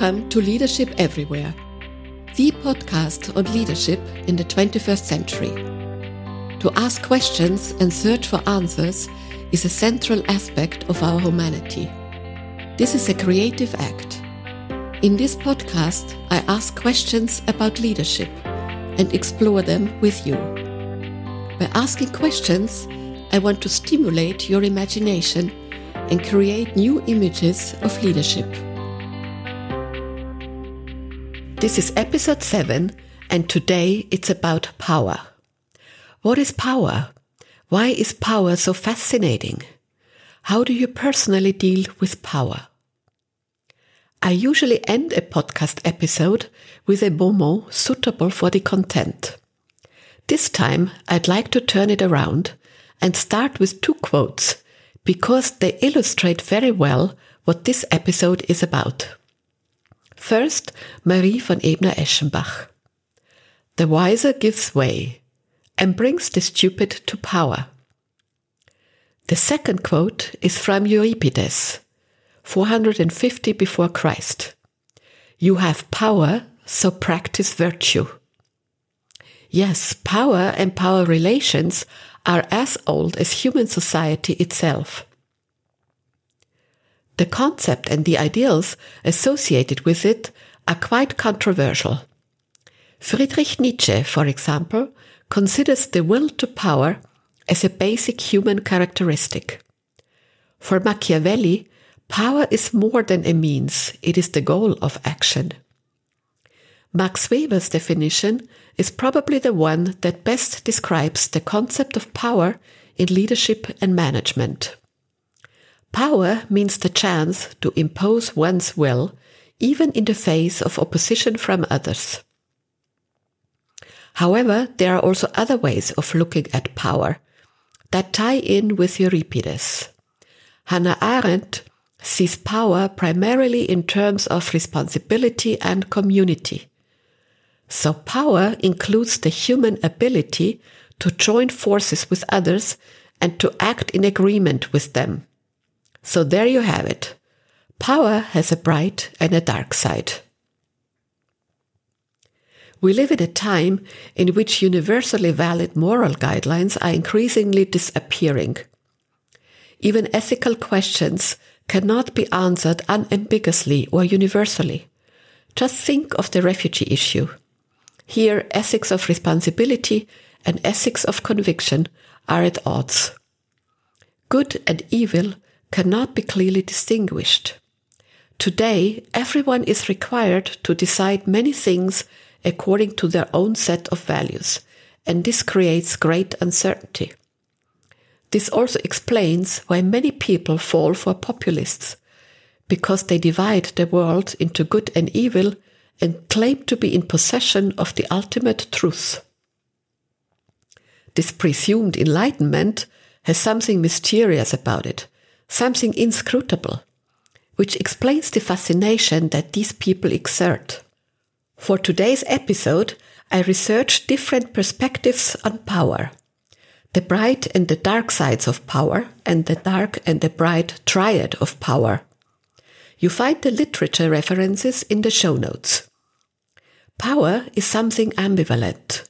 Welcome to Leadership Everywhere, the podcast on leadership in the 21st century. To ask questions and search for answers is a central aspect of our humanity. This is a creative act. In this podcast, I ask questions about leadership and explore them with you. By asking questions, I want to stimulate your imagination and create new images of leadership. This is episode 7, and today it's about power. What is power? Why is power so fascinating? How do you personally deal with power? I usually end a podcast episode with a bon mot suitable for the content. This time I'd like to turn it around and start with two quotes because they illustrate very well what this episode is about. First, Marie von Ebner-Eschenbach. The wiser gives way and brings the stupid to power. The second quote is from Euripides, 450 before Christ. You have power, so practice virtue. Yes, power and power relations are as old as human society itself. The concept and the ideals associated with it are quite controversial. Friedrich Nietzsche, for example, considers the will to power as a basic human characteristic. For Machiavelli, power is more than a means, it is the goal of action. Max Weber's definition is probably the one that best describes the concept of power in leadership and management. Power means the chance to impose one's will, even in the face of opposition from others. However, there are also other ways of looking at power that tie in with Euripides. Hannah Arendt sees power primarily in terms of responsibility and community. So power includes the human ability to join forces with others and to act in agreement with them. So there you have it. Power has a bright and a dark side. We live in a time in which universally valid moral guidelines are increasingly disappearing. Even ethical questions cannot be answered unambiguously or universally. Just think of the refugee issue. Here, ethics of responsibility and ethics of conviction are at odds. Good and evil cannot be clearly distinguished. Today, everyone is required to decide many things according to their own set of values, and this creates great uncertainty. This also explains why many people fall for populists, because they divide the world into good and evil and claim to be in possession of the ultimate truth. This presumed enlightenment has something mysterious about it, something inscrutable, which explains the fascination that these people exert. For today's episode, I researched different perspectives on power. The bright and the dark sides of power, and the dark and the bright triad of power. You find the literature references in the show notes. Power is something ambivalent.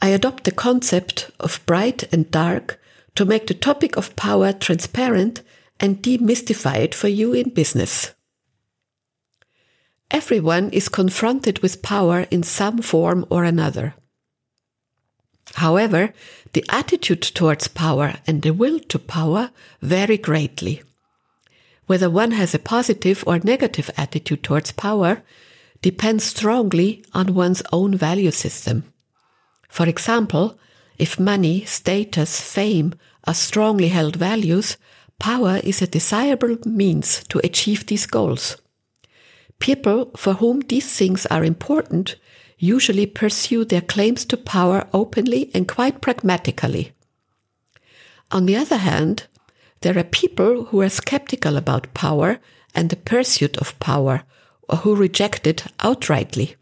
I adopt the concept of bright and dark to make the topic of power transparent and demystify it for you in business. Everyone is confronted with power in some form or another. However, the attitude towards power and the will to power vary greatly. Whether one has a positive or negative attitude towards power depends strongly on one's own value system. For example, if money, status, fame are strongly held values, Power is a desirable means to achieve these goals. People for whom these things are important usually pursue their claims to power openly and quite pragmatically. On the other hand, there are people who are skeptical about power and the pursuit of power, or who reject it outrightly.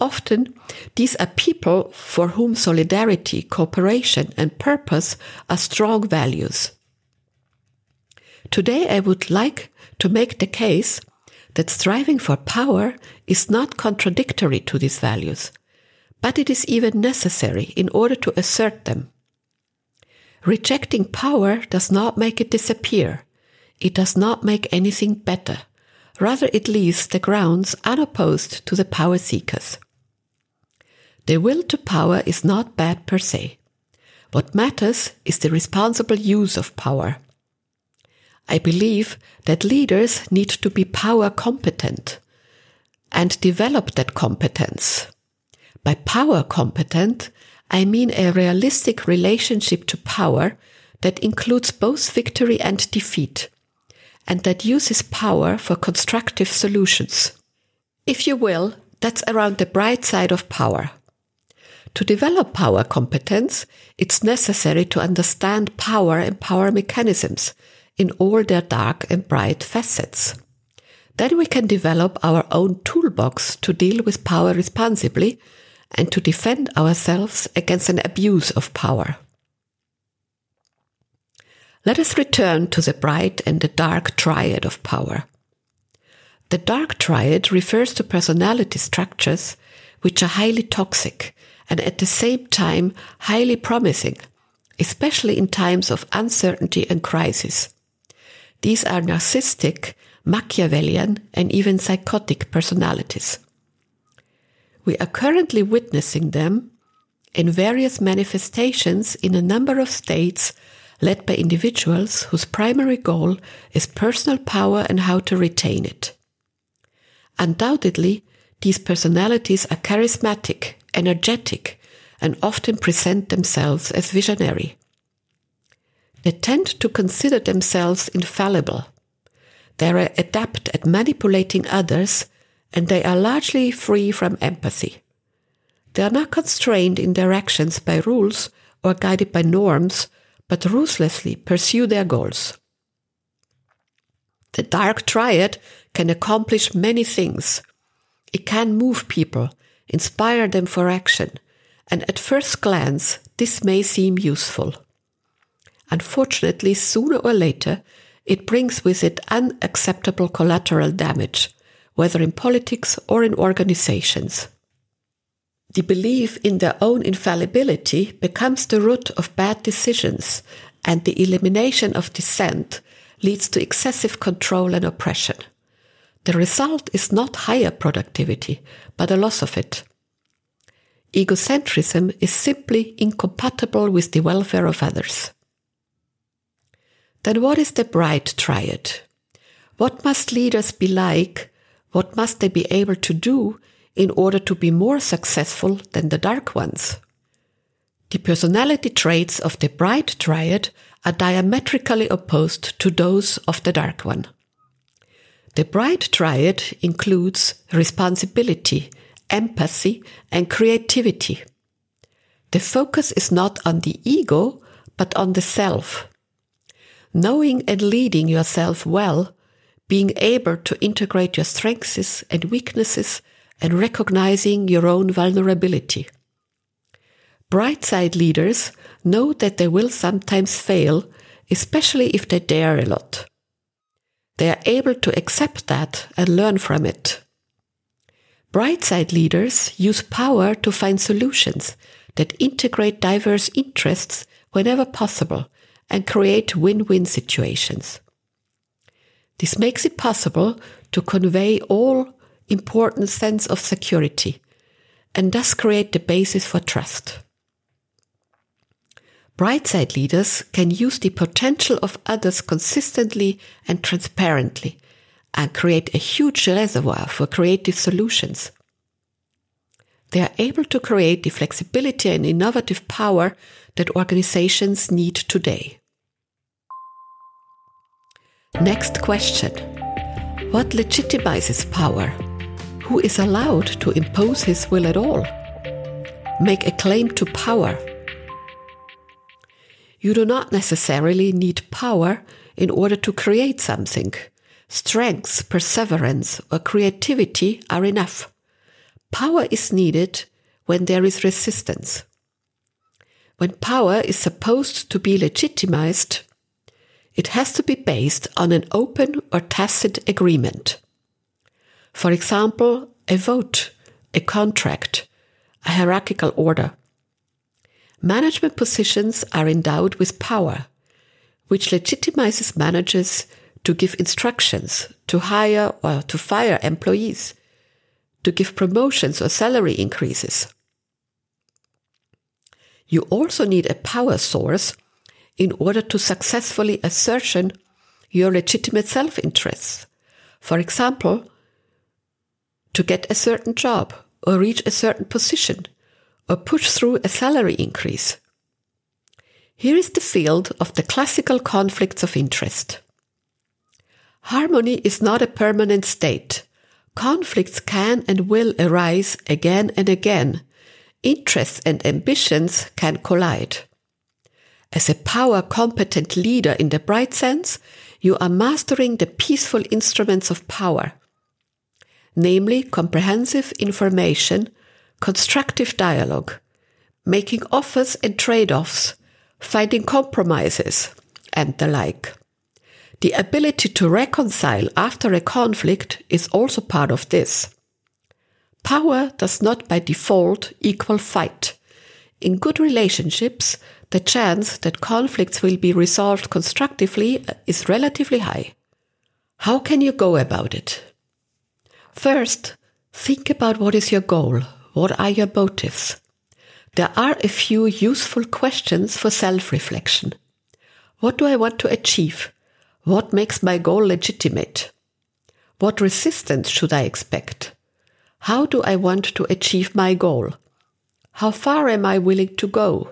Often, these are people for whom solidarity, cooperation, and purpose are strong values. Today I would like to make the case that striving for power is not contradictory to these values, but it is even necessary in order to assert them. Rejecting power does not make it disappear. It does not make anything better. Rather, it leaves the grounds unopposed to the power seekers. The will to power is not bad per se. What matters is the responsible use of power. I believe that leaders need to be power competent and develop that competence. By power competent, I mean a realistic relationship to power that includes both victory and defeat, and that uses power for constructive solutions. If you will, that's around the bright side of power. To develop power competence, it's necessary to understand power and power mechanisms in all their dark and bright facets. Then we can develop our own toolbox to deal with power responsibly and to defend ourselves against an abuse of power. Let us return to the bright and the dark triad of power. The dark triad refers to personality structures which are highly toxic and at the same time highly promising, especially in times of uncertainty and crisis. These are narcissistic, Machiavellian, and even psychotic personalities. We are currently witnessing them in various manifestations in a number of states led by individuals whose primary goal is personal power and how to retain it. Undoubtedly, these personalities are charismatic, energetic, and often present themselves as visionary. They tend to consider themselves infallible. They are adept at manipulating others and they are largely free from empathy. They are not constrained in their actions by rules or guided by norms, but ruthlessly pursue their goals. The dark triad can accomplish many things. It can move people, inspire them for action, and at first glance, this may seem useful. Unfortunately, sooner or later, it brings with it unacceptable collateral damage, whether in politics or in organizations. The belief in their own infallibility becomes the root of bad decisions, and the elimination of dissent leads to excessive control and oppression. The result is not higher productivity, but a loss of it. Egocentrism is simply incompatible with the welfare of others. Then what is the bright triad? What must leaders be like? What must they be able to do in order to be more successful than the dark ones? The personality traits of the bright triad are diametrically opposed to those of the dark one. The bright triad includes responsibility, empathy, and creativity. The focus is not on the ego, but on the self. Knowing and leading yourself well, being able to integrate your strengths and weaknesses, and recognizing your own vulnerability. Bright side leaders know that they will sometimes fail, especially if they dare a lot. They are able to accept that and learn from it. Bright side leaders use power to find solutions that integrate diverse interests whenever possible and create win-win situations. This makes it possible to convey all important sense of security and thus create the basis for trust. Brightside leaders can use the potential of others consistently and transparently and create a huge reservoir for creative solutions. They are able to create the flexibility and innovative power that organizations need today. Next question. What legitimizes power? Who is allowed to impose his will at all? Make a claim to power. You do not necessarily need power in order to create something. Strength, perseverance, or creativity are enough. Power is needed when there is resistance. When power is supposed to be legitimized, it has to be based on an open or tacit agreement. For example, a vote, a contract, a hierarchical order. Management positions are endowed with power, which legitimizes managers to give instructions, to hire or to fire employees, to give promotions or salary increases. You also need a power source in order to successfully assertion your legitimate self-interests. For example, to get a certain job or reach a certain position or push through a salary increase. Here is the field of the classical conflicts of interest. Harmony is not a permanent state. Conflicts can and will arise again and again. Interests and ambitions can collide. As a power competent leader in the bright sense, you are mastering the peaceful instruments of power, namely comprehensive information, constructive dialogue, making offers and trade-offs, finding compromises, and the like. The ability to reconcile after a conflict is also part of this. Power does not by default equal fight. In good relationships, the chance that conflicts will be resolved constructively is relatively high. How can you go about it? First, think about what is your goal, what are your motives. There are a few useful questions for self-reflection. What do I want to achieve? What makes my goal legitimate? What resistance should I expect? How do I want to achieve my goal? How far am I willing to go?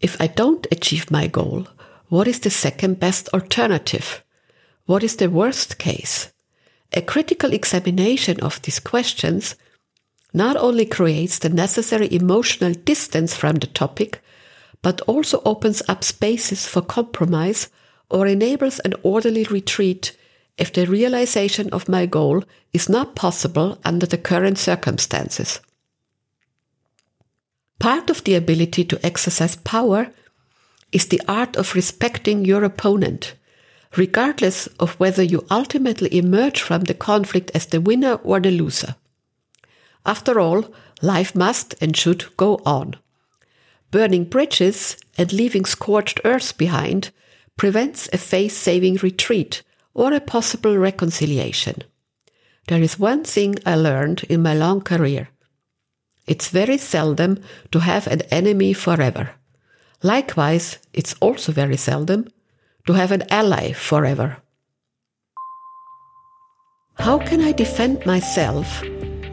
If I don't achieve my goal, what is the second best alternative? What is the worst case? A critical examination of these questions not only creates the necessary emotional distance from the topic, but also opens up spaces for compromise or enables an orderly retreat if the realization of my goal is not possible under the current circumstances. Part of the ability to exercise power is the art of respecting your opponent, regardless of whether you ultimately emerge from the conflict as the winner or the loser. After all, life must and should go on. Burning bridges and leaving scorched earth behind prevents a face saving retreat or a possible reconciliation. There is one thing I learned in my long career. It's very seldom to have an enemy forever. Likewise, it's also very seldom to have an ally forever. How can I defend myself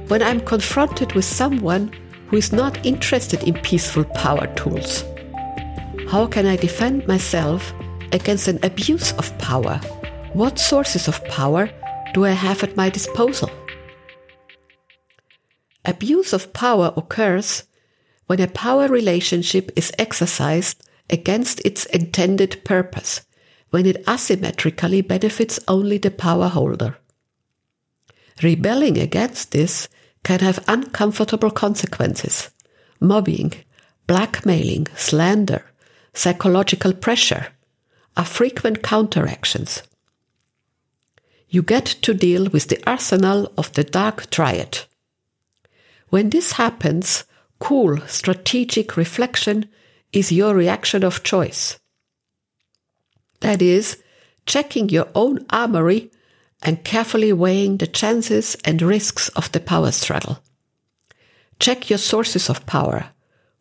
when I'm confronted with someone who is not interested in peaceful power tools? How can I defend myself against an abuse of power? What sources of power do I have at my disposal? Abuse of power occurs when a power relationship is exercised against its intended purpose, when it asymmetrically benefits only the power holder. Rebelling against this can have uncomfortable consequences mobbing, blackmailing, slander, psychological pressure, are frequent counteractions. You get to deal with the arsenal of the dark triad. When this happens, cool, strategic reflection is your reaction of choice. That is, checking your own armory and carefully weighing the chances and risks of the power struggle. Check your sources of power.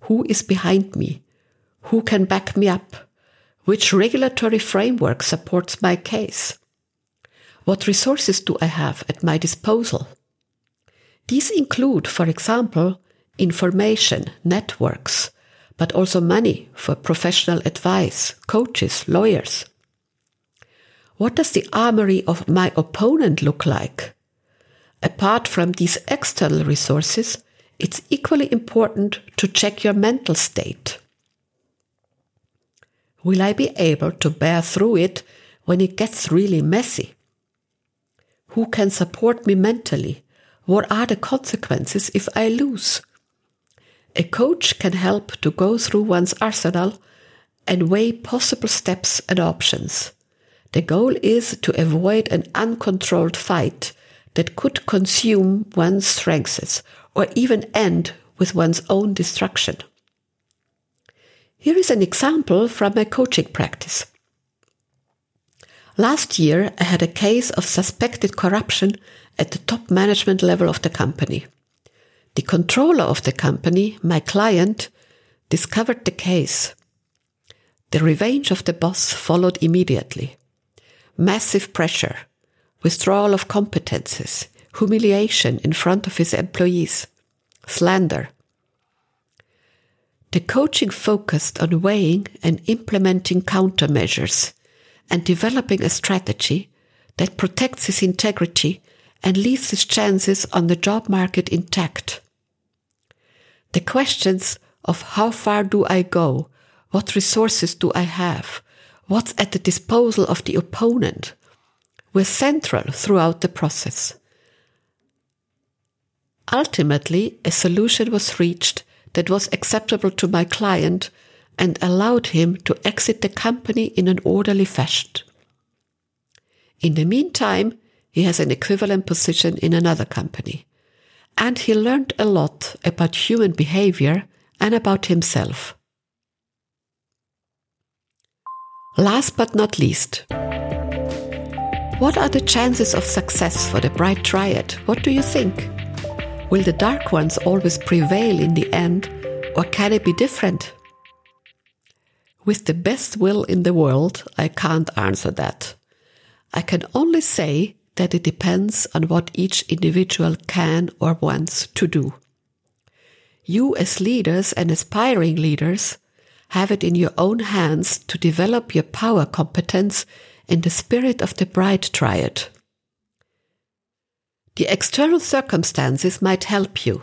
Who is behind me? Who can back me up? Which regulatory framework supports my case? What resources do I have at my disposal? These include, for example, information, networks, but also money for professional advice, coaches, lawyers. What does the armory of my opponent look like? Apart from these external resources, it's equally important to check your mental state. Will I be able to bear through it when it gets really messy? Who can support me mentally? What are the consequences if I lose? A coach can help to go through one's arsenal and weigh possible steps and options. The goal is to avoid an uncontrolled fight that could consume one's strengths or even end with one's own destruction. Here is an example from my coaching practice. Last year, I had a case of suspected corruption at the top management level of the company. The controller of the company, my client, discovered the case. The revenge of the boss followed immediately. Massive pressure, withdrawal of competences, humiliation in front of his employees, slander. The coaching focused on weighing and implementing countermeasures and developing a strategy that protects his integrity and leaves his chances on the job market intact. The questions of how far do I go? What resources do I have? What's at the disposal of the opponent? were central throughout the process. Ultimately, a solution was reached that was acceptable to my client and allowed him to exit the company in an orderly fashion. In the meantime, he has an equivalent position in another company. And he learned a lot about human behavior and about himself. Last but not least, what are the chances of success for the bright triad? What do you think? Will the dark ones always prevail in the end, or can it be different? With the best will in the world, I can't answer that. I can only say that it depends on what each individual can or wants to do. You, as leaders and aspiring leaders, have it in your own hands to develop your power competence in the spirit of the bright triad. The external circumstances might help you.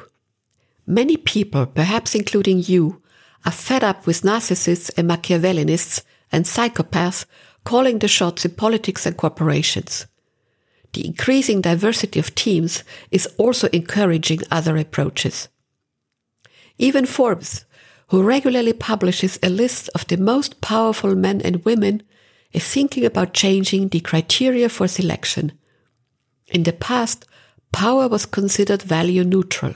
Many people, perhaps including you, are fed up with narcissists and Machiavellianists and psychopaths calling the shots in politics and corporations. The increasing diversity of teams is also encouraging other approaches. Even Forbes, who regularly publishes a list of the most powerful men and women, is thinking about changing the criteria for selection. In the past, power was considered value neutral.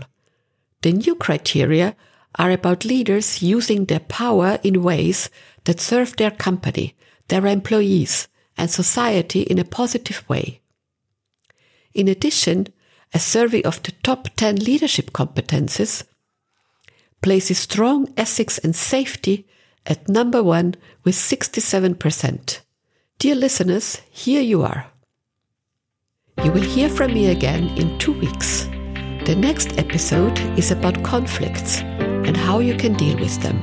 The new criteria are about leaders using their power in ways that serve their company, their employees, and society in a positive way. In addition, a survey of the top 10 leadership competences places strong ethics and safety at number one with 67%. Dear listeners, here you are. You will hear from me again in two weeks. The next episode is about conflicts and how you can deal with them.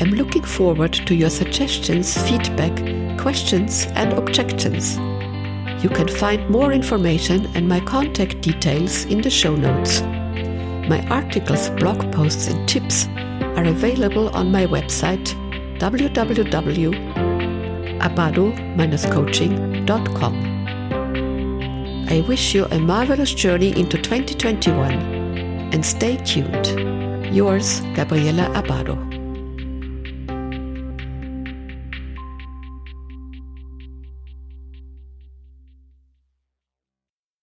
I'm looking forward to your suggestions, feedback, questions, and objections. You can find more information and my contact details in the show notes. My articles, blog posts, and tips are available on my website www.abado-coaching.com. I wish you a marvelous journey into 2021 and stay tuned. Yours, Gabriela Abado.